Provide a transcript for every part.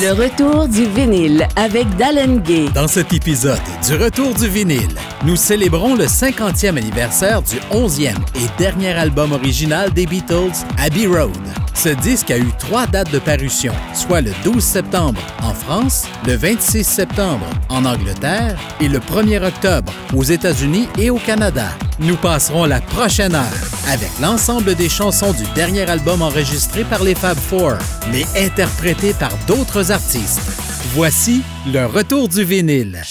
Le retour du vinyle avec Dallin Gay. Dans cet épisode du Retour du vinyle, nous célébrons le 50e anniversaire du 11e et dernier album original des Beatles, Abbey Road. Ce disque a eu trois dates de parution, soit le 12 septembre en France, le 26 septembre en Angleterre et le 1er octobre aux États-Unis et au Canada. Nous passerons la prochaine heure avec l'ensemble des chansons du dernier album enregistré par les Fab Four, mais interprétées par d'autres artistes. Voici le retour du vinyle.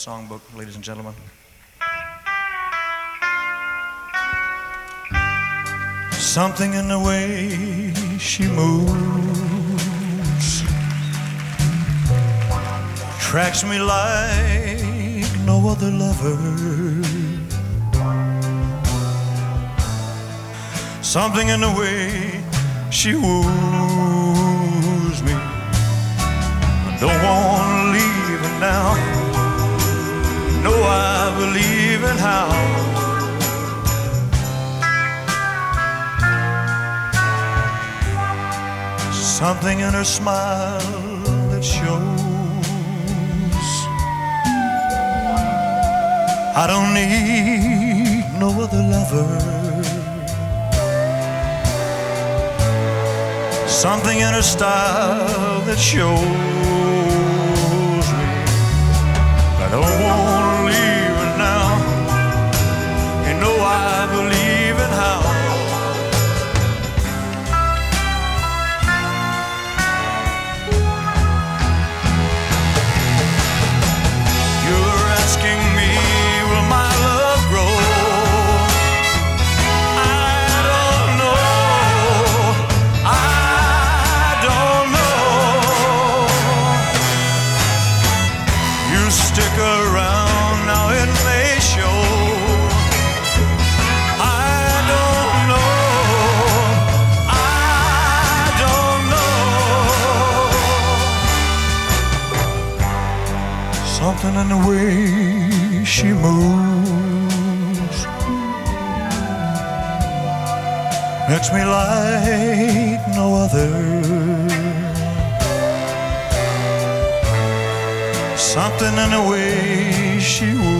Songbook, ladies and gentlemen. Something in the way she moves attracts me like no other lover. Something in the way she woos believing how. Something in her smile that shows I don't need no other lover. Something in her style that shows me that I don't want know I way she moves makes me like no other. Something in the way she woos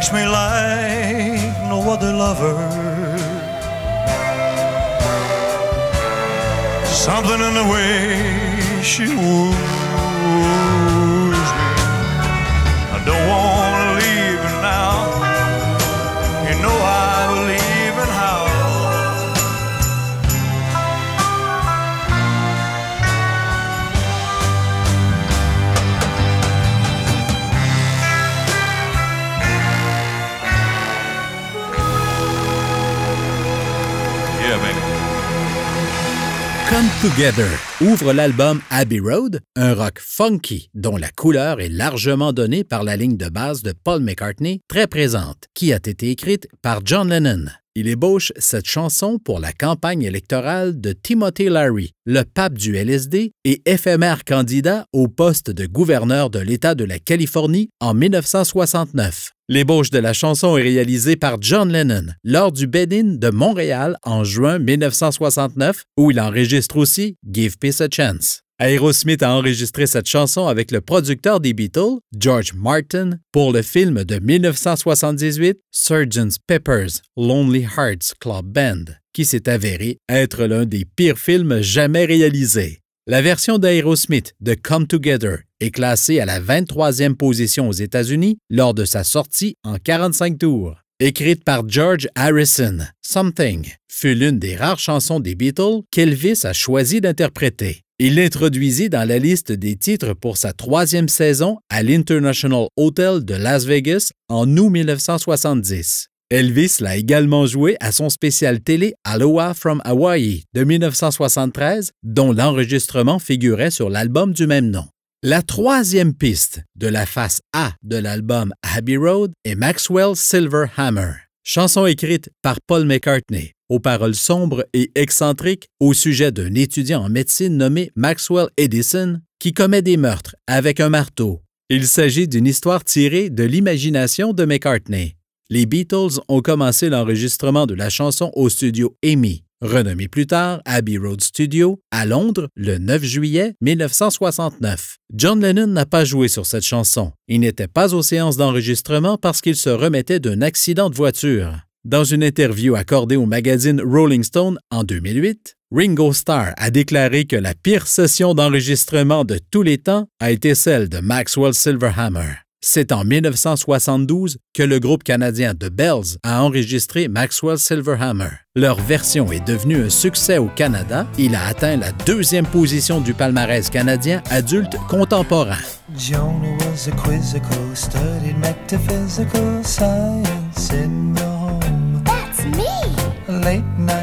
tracks me like no other lover. Something in the way she woos Together ouvre l'album Abbey Road, un rock funky dont la couleur est largement donnée par la ligne de base de Paul McCartney, très présente, qui a été écrite par John Lennon. Il ébauche cette chanson pour la campagne électorale de Timothy Larry, le pape du LSD et éphémère candidat au poste de gouverneur de l'État de la Californie en 1969. L'ébauche de la chanson est réalisée par John Lennon lors du Bed-In de Montréal en juin 1969, où il enregistre aussi Give Peace a Chance. Aerosmith a enregistré cette chanson avec le producteur des Beatles, George Martin, pour le film de 1978 Sgt. Pepper's Lonely Hearts Club Band, qui s'est avéré être l'un des pires films jamais réalisés. La version d'Aerosmith de Come Together est classée à la 23e position aux États-Unis lors de sa sortie en 45 tours. Écrite par George Harrison, Something fut l'une des rares chansons des Beatles qu'Elvis a choisi d'interpréter. Il l'introduisit dans la liste des titres pour sa troisième saison à l'International Hotel de Las Vegas en août 1970. Elvis l'a également joué à son spécial télé Aloha from Hawaii de 1973, dont l'enregistrement figurait sur l'album du même nom. La troisième piste de la face A de l'album Abbey Road est Maxwell Silver Hammer, chanson écrite par Paul McCartney, aux paroles sombres et excentriques au sujet d'un étudiant en médecine nommé Maxwell Edison qui commet des meurtres avec un marteau. Il s'agit d'une histoire tirée de l'imagination de McCartney. Les Beatles ont commencé l'enregistrement de la chanson au studio Amy, renommé plus tard Abbey Road Studio, à Londres le 9 juillet 1969. John Lennon n'a pas joué sur cette chanson. Il n'était pas aux séances d'enregistrement parce qu'il se remettait d'un accident de voiture. Dans une interview accordée au magazine Rolling Stone en 2008, Ringo Starr a déclaré que la pire session d'enregistrement de tous les temps a été celle de Maxwell Silverhammer. C'est en 1972 que le groupe canadien The Bells a enregistré Maxwell Silverhammer. Leur version est devenue un succès au Canada. Il a atteint la deuxième position du palmarès canadien adulte contemporain. late night.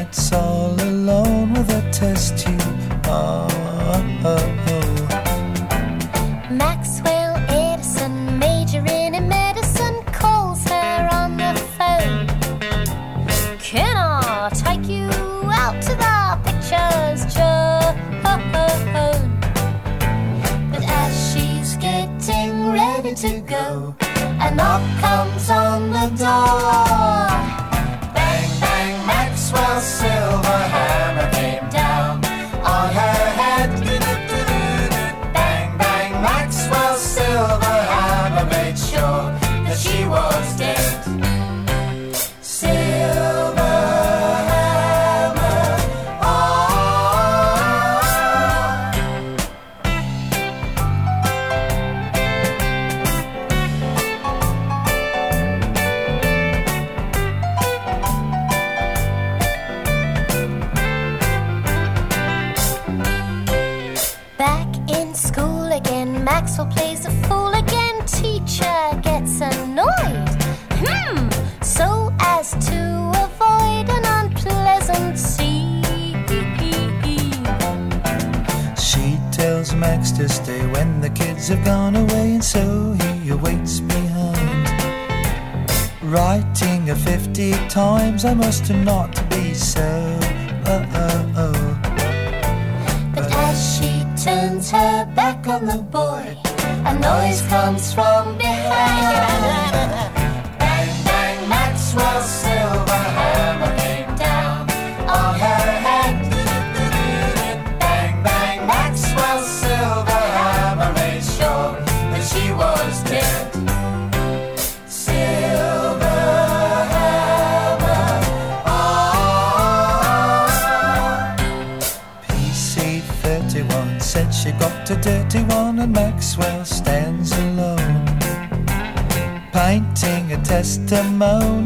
testimony.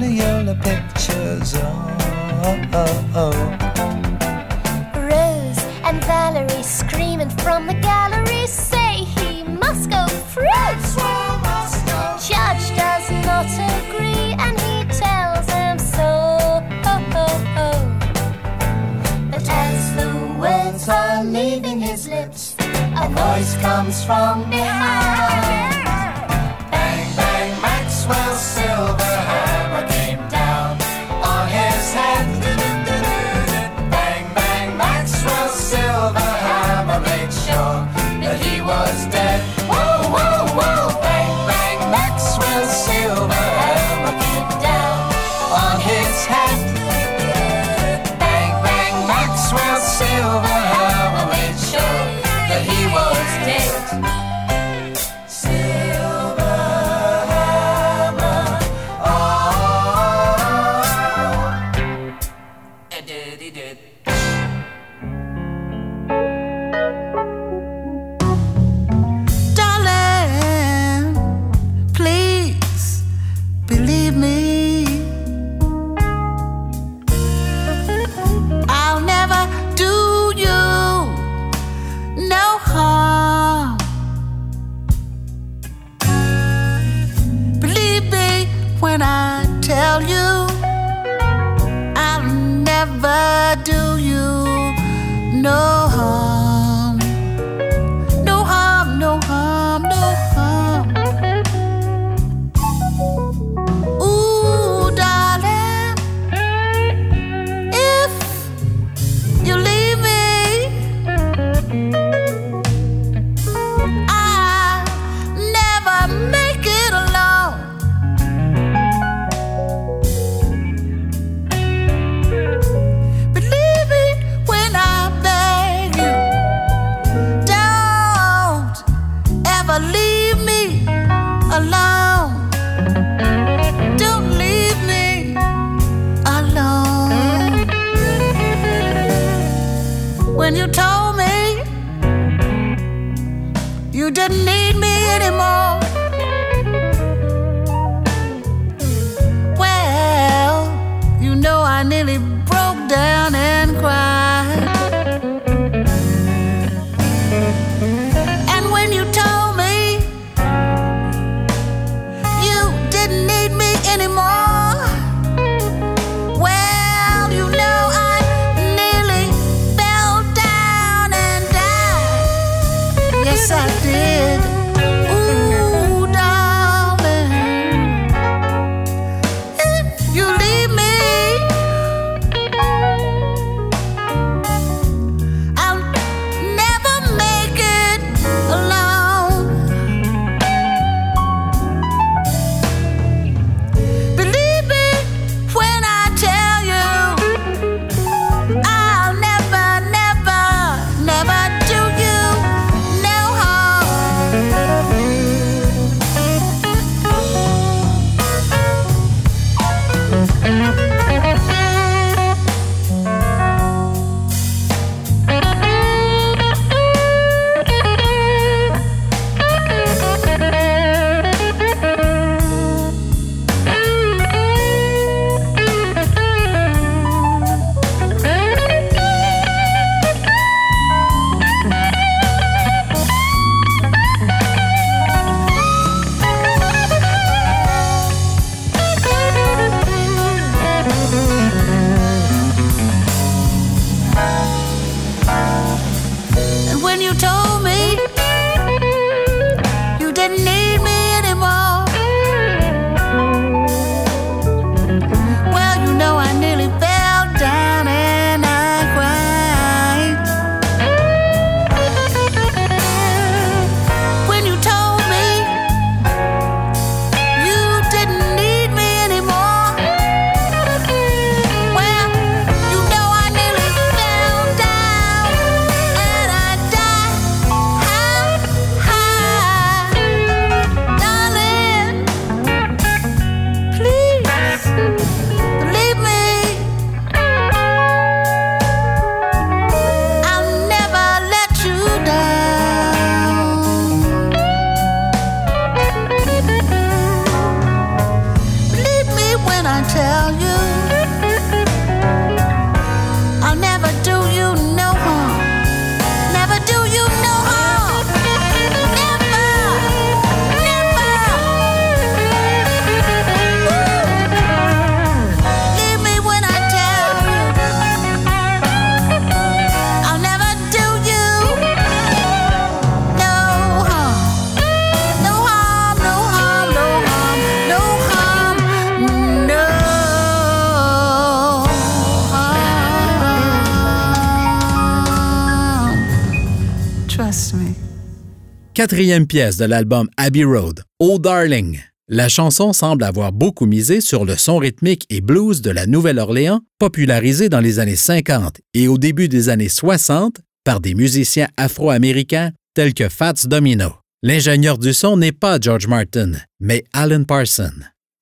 Quatrième pièce de l'album Abbey Road, Oh Darling. La chanson semble avoir beaucoup misé sur le son rythmique et blues de la Nouvelle-Orléans, popularisé dans les années 50 et au début des années 60 par des musiciens afro-américains tels que Fats Domino. L'ingénieur du son n'est pas George Martin, mais Alan Parson.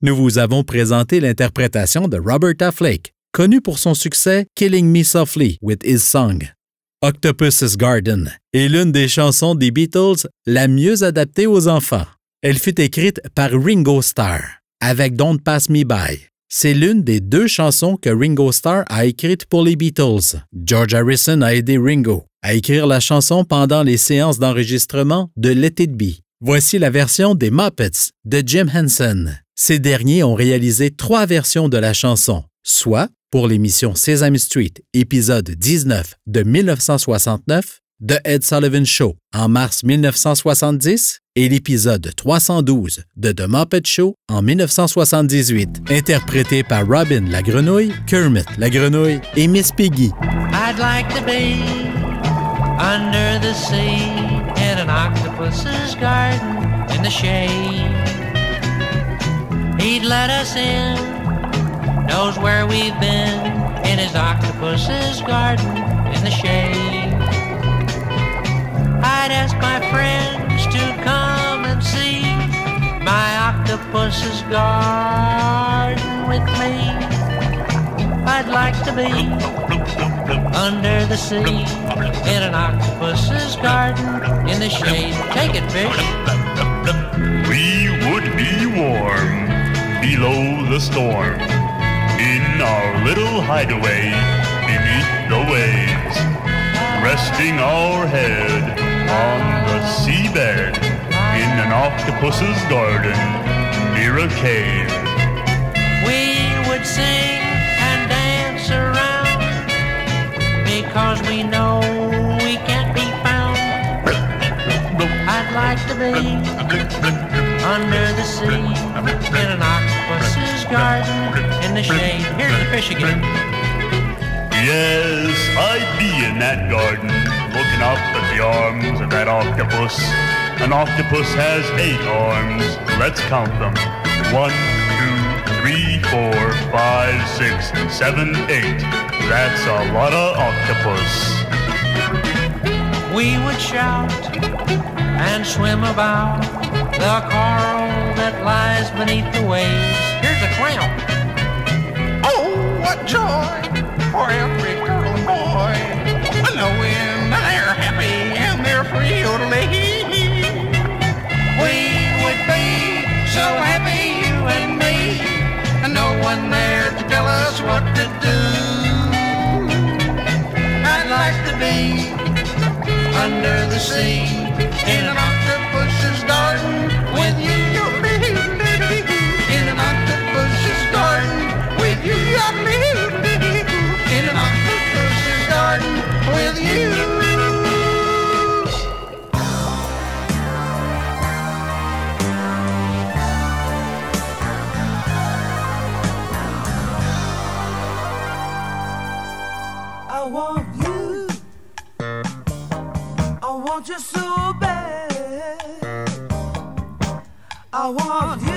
Nous vous avons présenté l'interprétation de Roberta Flake, connue pour son succès Killing Me Softly with His Song. Octopus's Garden est l'une des chansons des Beatles la mieux adaptée aux enfants. Elle fut écrite par Ringo Starr avec Don't Pass Me By. C'est l'une des deux chansons que Ringo Starr a écrites pour les Beatles. George Harrison a aidé Ringo à écrire la chanson pendant les séances d'enregistrement de Let It Be. Voici la version des Muppets de Jim Henson. Ces derniers ont réalisé trois versions de la chanson, soit pour l'émission Sesame Street, épisode 19 de 1969, The Ed Sullivan Show en mars 1970 et l'épisode 312 de The Muppet Show en 1978, interprété par Robin la grenouille, Kermit la grenouille et Miss Piggy. I'd like to be under the sea in an octopus's garden in the shade. Knows where we've been in his octopus's garden in the shade. I'd ask my friends to come and see my octopus's garden with me. I'd like to be under the sea, in an octopus's garden, in the shade. Take it, fish. We would be warm below the storm our little hideaway beneath the waves, resting our head on the seabed in an octopus's garden near a cave. We would sing and dance around because we know we can't be found. I'd like to be under the sea in an octopus's garden in the shade. Here's the fish again. Yes, I'd be in that garden, looking up at the arms of that octopus. An octopus has eight arms. Let's count them. One, two, three, four, five, six, seven, eight. That's a lot of octopus. We would shout and swim about the coral that lies beneath the waves. Here's a clown. Oh, what joy for every girl and boy, knowing they're happy and they're free to live. We would be so happy, you and me, and no one there to tell us what to do. Under the sea in an octopus's garden with you. Want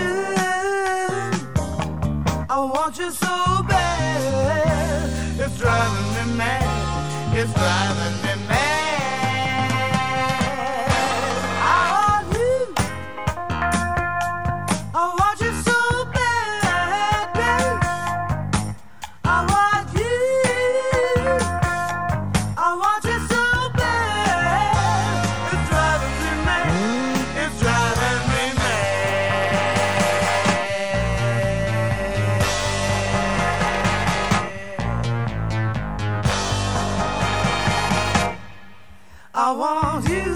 want you.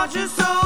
Want you so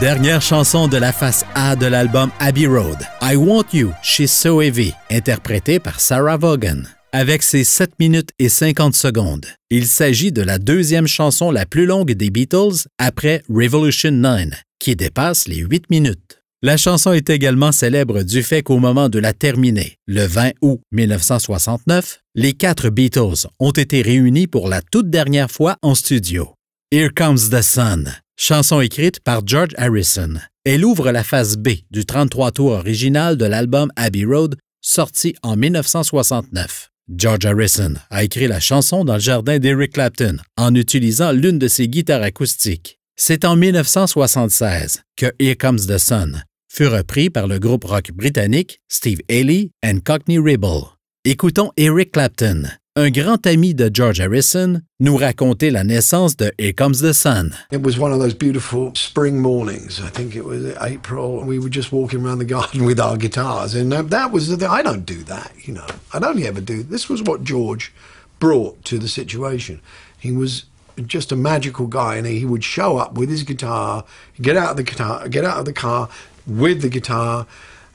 Dernière chanson de la face A de l'album Abbey Road, I Want You, She's So Heavy, interprétée par Sarah Vaughan. Avec ses 7 minutes et 50 secondes, il s'agit de la deuxième chanson la plus longue des Beatles après Revolution 9, qui dépasse les 8 minutes. La chanson est également célèbre du fait qu'au moment de la terminer, le 20 août 1969, les quatre Beatles ont été réunis pour la toute dernière fois en studio. Here Comes the Sun, chanson écrite par George Harrison. Elle ouvre la phase B du 33 tours original de l'album Abbey Road, sorti en 1969. George Harrison a écrit la chanson dans le jardin d'Eric Clapton en utilisant l'une de ses guitares acoustiques. C'est en 1976 que Here Comes the Sun fut repris par le groupe rock britannique Steve Haley and Cockney Rebel. Écoutons Eric Clapton, un grand ami de George Harrison, nous raconter la naissance de Here Comes the Sun. It was one of those beautiful spring mornings. I think it was April. We were just walking around the garden with our guitars, and uh, that was the thing. I don't do that, you know. I don't ever do. This was what George brought to the situation. He was just a magical guy, and he would show up with his guitar, get out of the guitar, get out of the car with the guitar,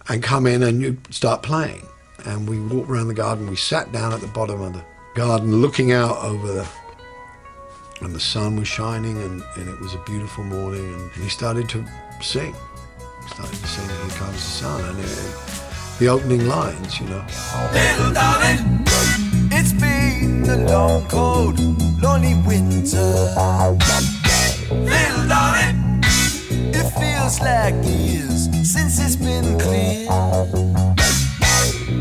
and come in and you'd start playing. And we walked around the garden. We sat down at the bottom of the garden, looking out over the and the sun was shining and, and it was a beautiful morning and he started to sing he started to sing here comes the sun and it, the opening lines you know Little darling, it's been a long, cold, lonely winter. Little darling, it feels like years since it's been clear.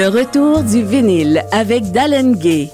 Le retour du vinyle avec Dallin Gay.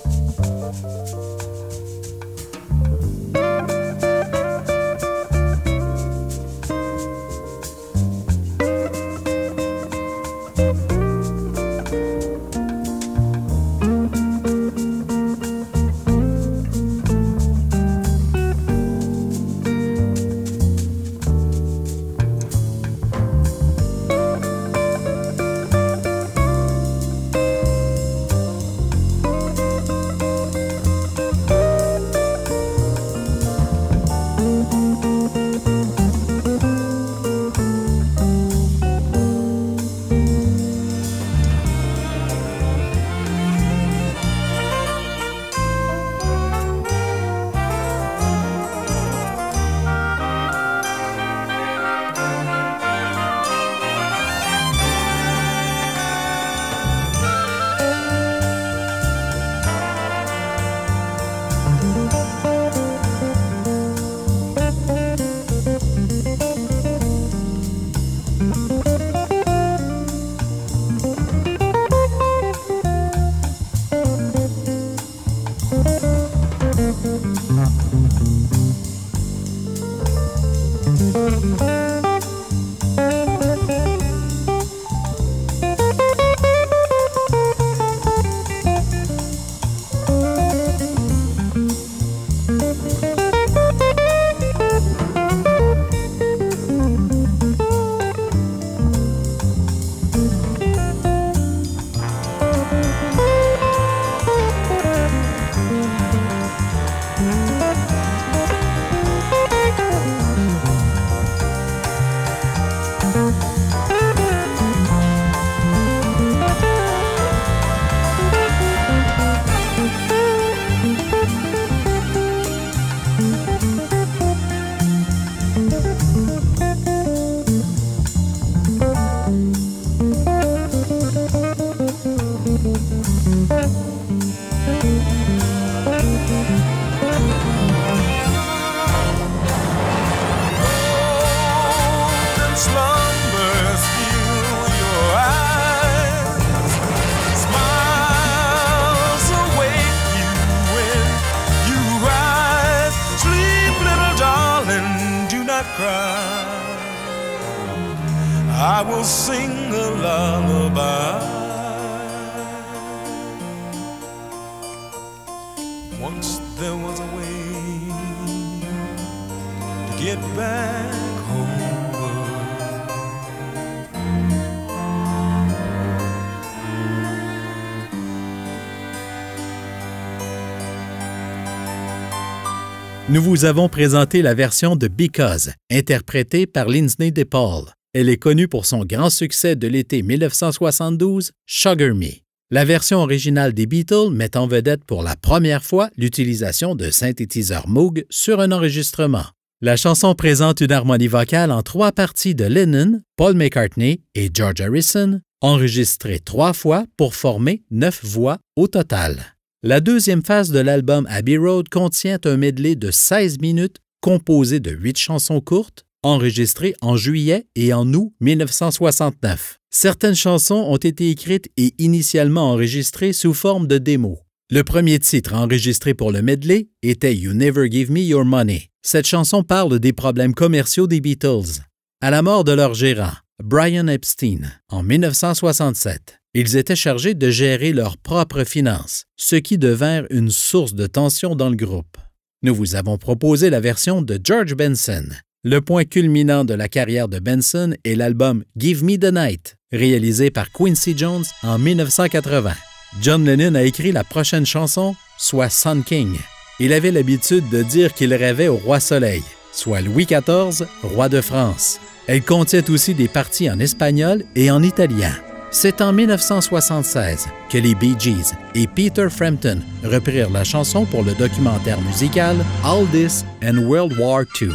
Nous vous avons présenté la version de Because, interprétée par Lindsay DePaul. Elle est connue pour son grand succès de l'été 1972, Sugar Me. La version originale des Beatles met en vedette pour la première fois l'utilisation de synthétiseurs Moog sur un enregistrement. La chanson présente une harmonie vocale en trois parties de Lennon, Paul McCartney et George Harrison, enregistrées trois fois pour former neuf voix au total. La deuxième phase de l'album Abbey Road contient un medley de 16 minutes composé de huit chansons courtes, enregistrées en juillet et en août 1969. Certaines chansons ont été écrites et initialement enregistrées sous forme de démo. Le premier titre enregistré pour le medley était You Never Give Me Your Money. Cette chanson parle des problèmes commerciaux des Beatles. À la mort de leur gérant, Brian Epstein, en 1967, ils étaient chargés de gérer leurs propres finances, ce qui devinrent une source de tension dans le groupe. Nous vous avons proposé la version de George Benson. Le point culminant de la carrière de Benson est l'album Give Me the Night, réalisé par Quincy Jones en 1980. John Lennon a écrit la prochaine chanson, soit Sun King. Il avait l'habitude de dire qu'il rêvait au roi soleil, soit Louis XIV, roi de France. Elle contient aussi des parties en espagnol et en italien. C'est en 1976 que les Bee Gees et Peter Frampton reprirent la chanson pour le documentaire musical All This and World War II.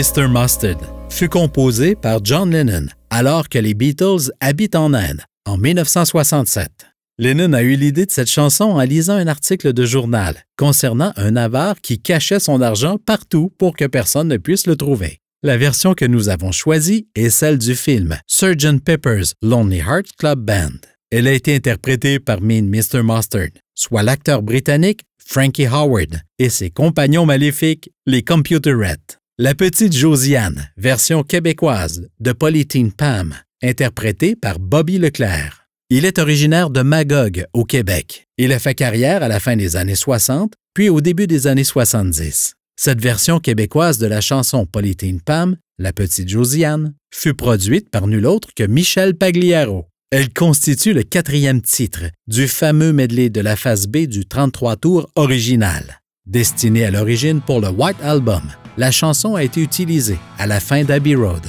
Mr. Mustard fut composé par John Lennon alors que les Beatles habitent en Inde en 1967. Lennon a eu l'idée de cette chanson en lisant un article de journal concernant un avare qui cachait son argent partout pour que personne ne puisse le trouver. La version que nous avons choisie est celle du film Sgt. Pepper's Lonely Hearts Club Band. Elle a été interprétée par Mean Mr. Mustard, soit l'acteur britannique Frankie Howard et ses compagnons maléfiques, les Computerettes. La petite Josiane, version québécoise de Polythene Pam, interprétée par Bobby Leclerc. Il est originaire de Magog, au Québec. Il a fait carrière à la fin des années 60, puis au début des années 70. Cette version québécoise de la chanson Polythene Pam, La petite Josiane, fut produite par nul autre que Michel Pagliaro. Elle constitue le quatrième titre du fameux medley de la phase B du 33 tours original. Destinée à l'origine pour le White Album, la chanson a été utilisée à la fin d'Abbey Road.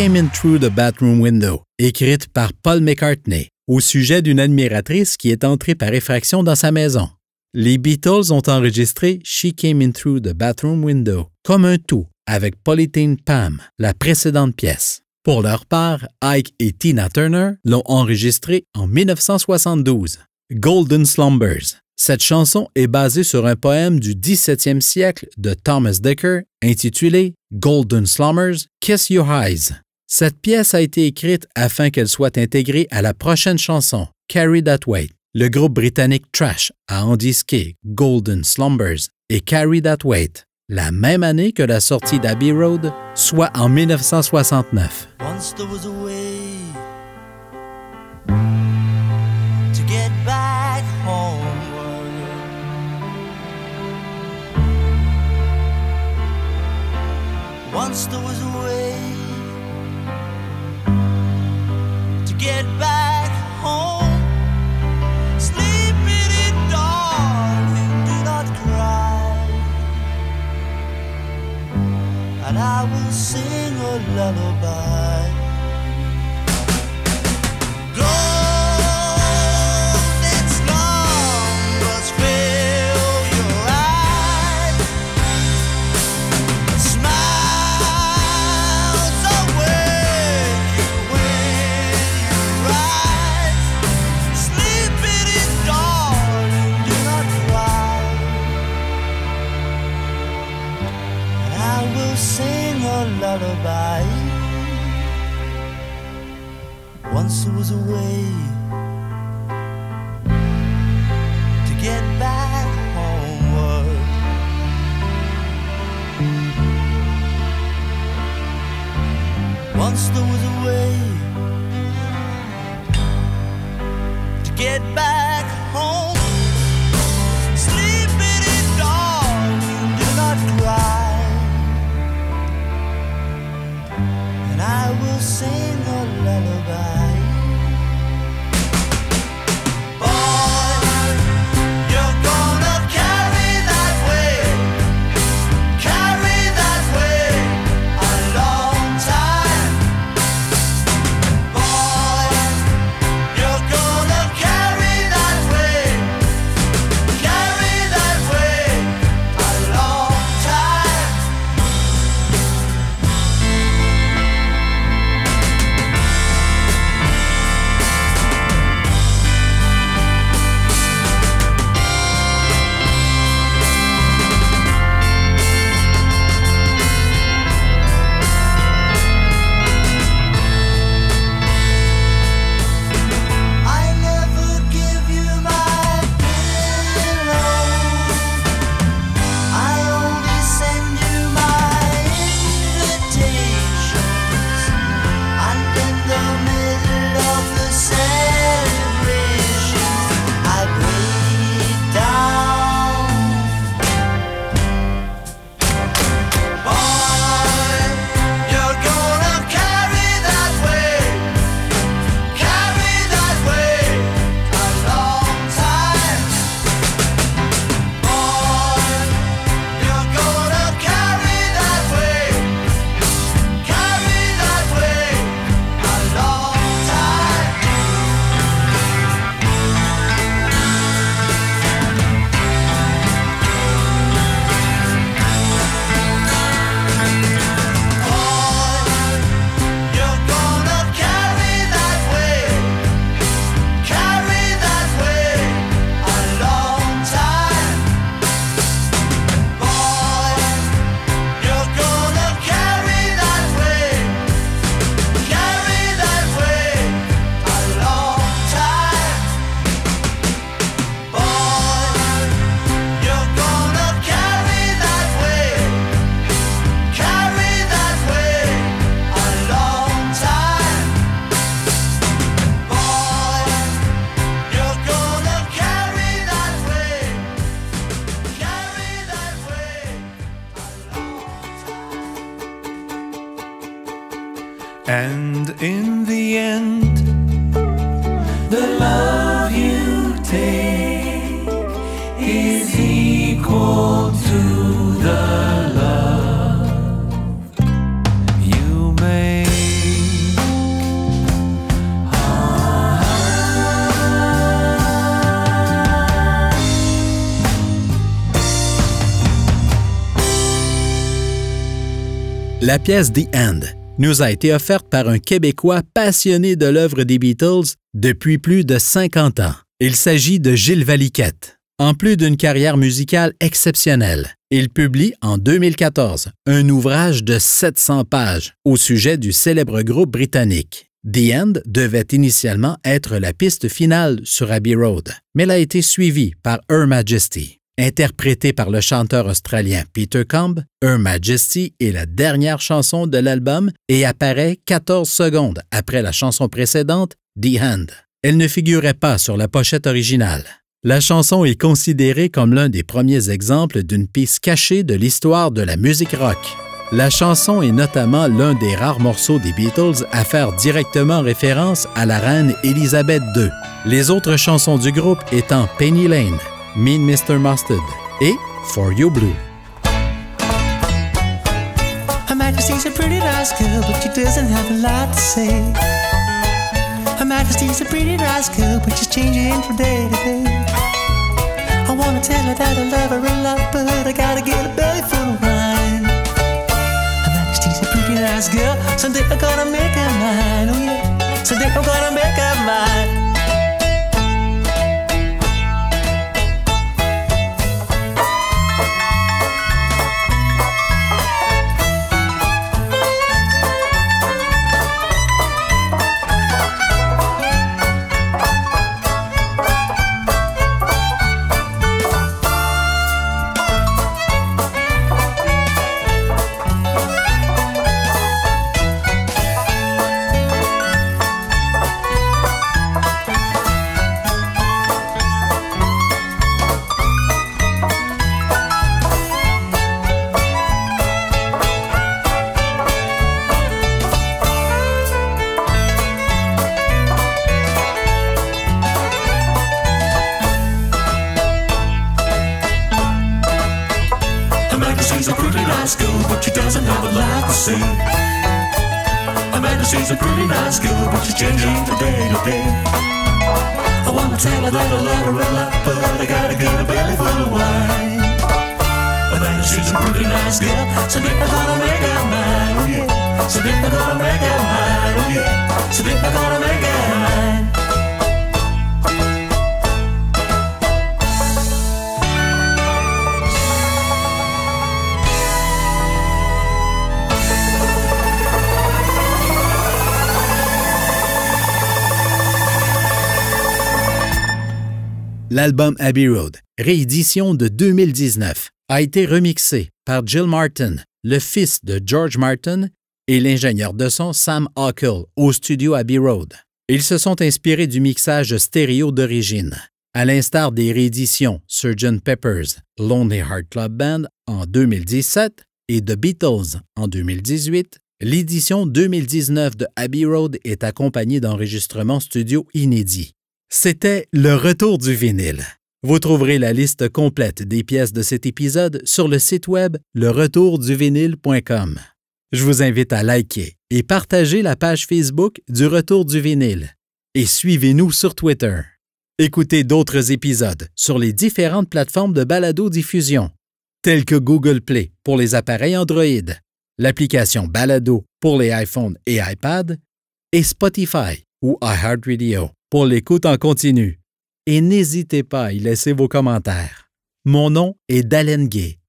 Came In Through the Bathroom Window, écrite par Paul McCartney, au sujet d'une admiratrice qui est entrée par effraction dans sa maison. Les Beatles ont enregistré She Came In Through the Bathroom Window comme un tout avec Polythene Pam, la précédente pièce. Pour leur part, Ike et Tina Turner l'ont enregistré en 1972. Golden Slumbers. Cette chanson est basée sur un poème du 17e siècle de Thomas Dekker intitulé Golden Slumbers, Kiss Your Eyes. Cette pièce a été écrite afin qu'elle soit intégrée à la prochaine chanson, Carry That Weight. Le groupe britannique Trash a endisqué Golden Slumbers et Carry That Weight la même année que la sortie d'Abbey Road, soit en 1969. Once there was a way to get back homeward. Once there was a get back home. Darling, do not cry. And I will sing a lullaby. Golden lullaby. Once there was a way to get back homeward. Once there was a way to get back home. goodbye. Pièce The End nous a été offerte par un Québécois passionné de l'œuvre des Beatles depuis plus de 50 ans. Il s'agit de Gilles Valiquette. En plus d'une carrière musicale exceptionnelle, il publie en 2014 un ouvrage de 700 pages au sujet du célèbre groupe britannique. The End devait initialement être la piste finale sur Abbey Road, mais elle a été suivie par Her Majesty. Interprétée par le chanteur australien Peter Combe, Her Majesty est la dernière chanson de l'album et apparaît 14 secondes après la chanson précédente, The End. Elle ne figurait pas sur la pochette originale. La chanson est considérée comme l'un des premiers exemples d'une piste cachée de l'histoire de la musique rock. La chanson est notamment l'un des rares morceaux des Beatles à faire directement référence à la reine Elizabeth II, les autres chansons du groupe étant Penny Lane, Mean Mr. Mustard et For You Blue. Her Majesty's a pretty nice girl, but she doesn't have a lot to say. Her Majesty's a pretty nice girl, but she's changing from day to day. I wanna tell her that I love her a lot, but I gotta get a belly full of wine. Her Majesty's a pretty nice girl, someday I'm gonna make her mine. Oh yeah, someday I'm gonna make her mine. Nice girl, but she doesn't have a lot to say. Her Majesty's a pretty nice girl, but she's changing from day to day. I wanna tell her that I love her a lot, but I gotta get a belly full of wine. Her Majesty's a pretty nice girl, someday I'm gonna make her mine, oh yeah. Someday I'm gonna make her mine, oh yeah. Someday I'm gonna make her mine. L'album Abbey Road, réédition de 2019, a été remixé par Jill Martin, le fils de George Martin, et l'ingénieur de son Sam Hockel au studio Abbey Road. Ils se sont inspirés du mixage stéréo d'origine. À l'instar des rééditions Sgt. Pepper's Lonely Heart Club Band en 2017 et The Beatles en 2018, l'édition 2019 de Abbey Road est accompagnée d'enregistrements studio inédits. C'était le retour du vinyle. Vous trouverez la liste complète des pièces de cet épisode sur le site web leretourduvinyle.com. Je vous invite à liker et partager la page Facebook du Retour du vinyle et suivez-nous sur Twitter. Écoutez d'autres épisodes sur les différentes plateformes de balado-diffusion, telles que Google Play pour les appareils Android, l'application Balado pour les iPhones et iPad, et Spotify ou iHeartRadio pour l'écoute en continu. Et n'hésitez pas à y laisser vos commentaires. Mon nom est Dalen Gay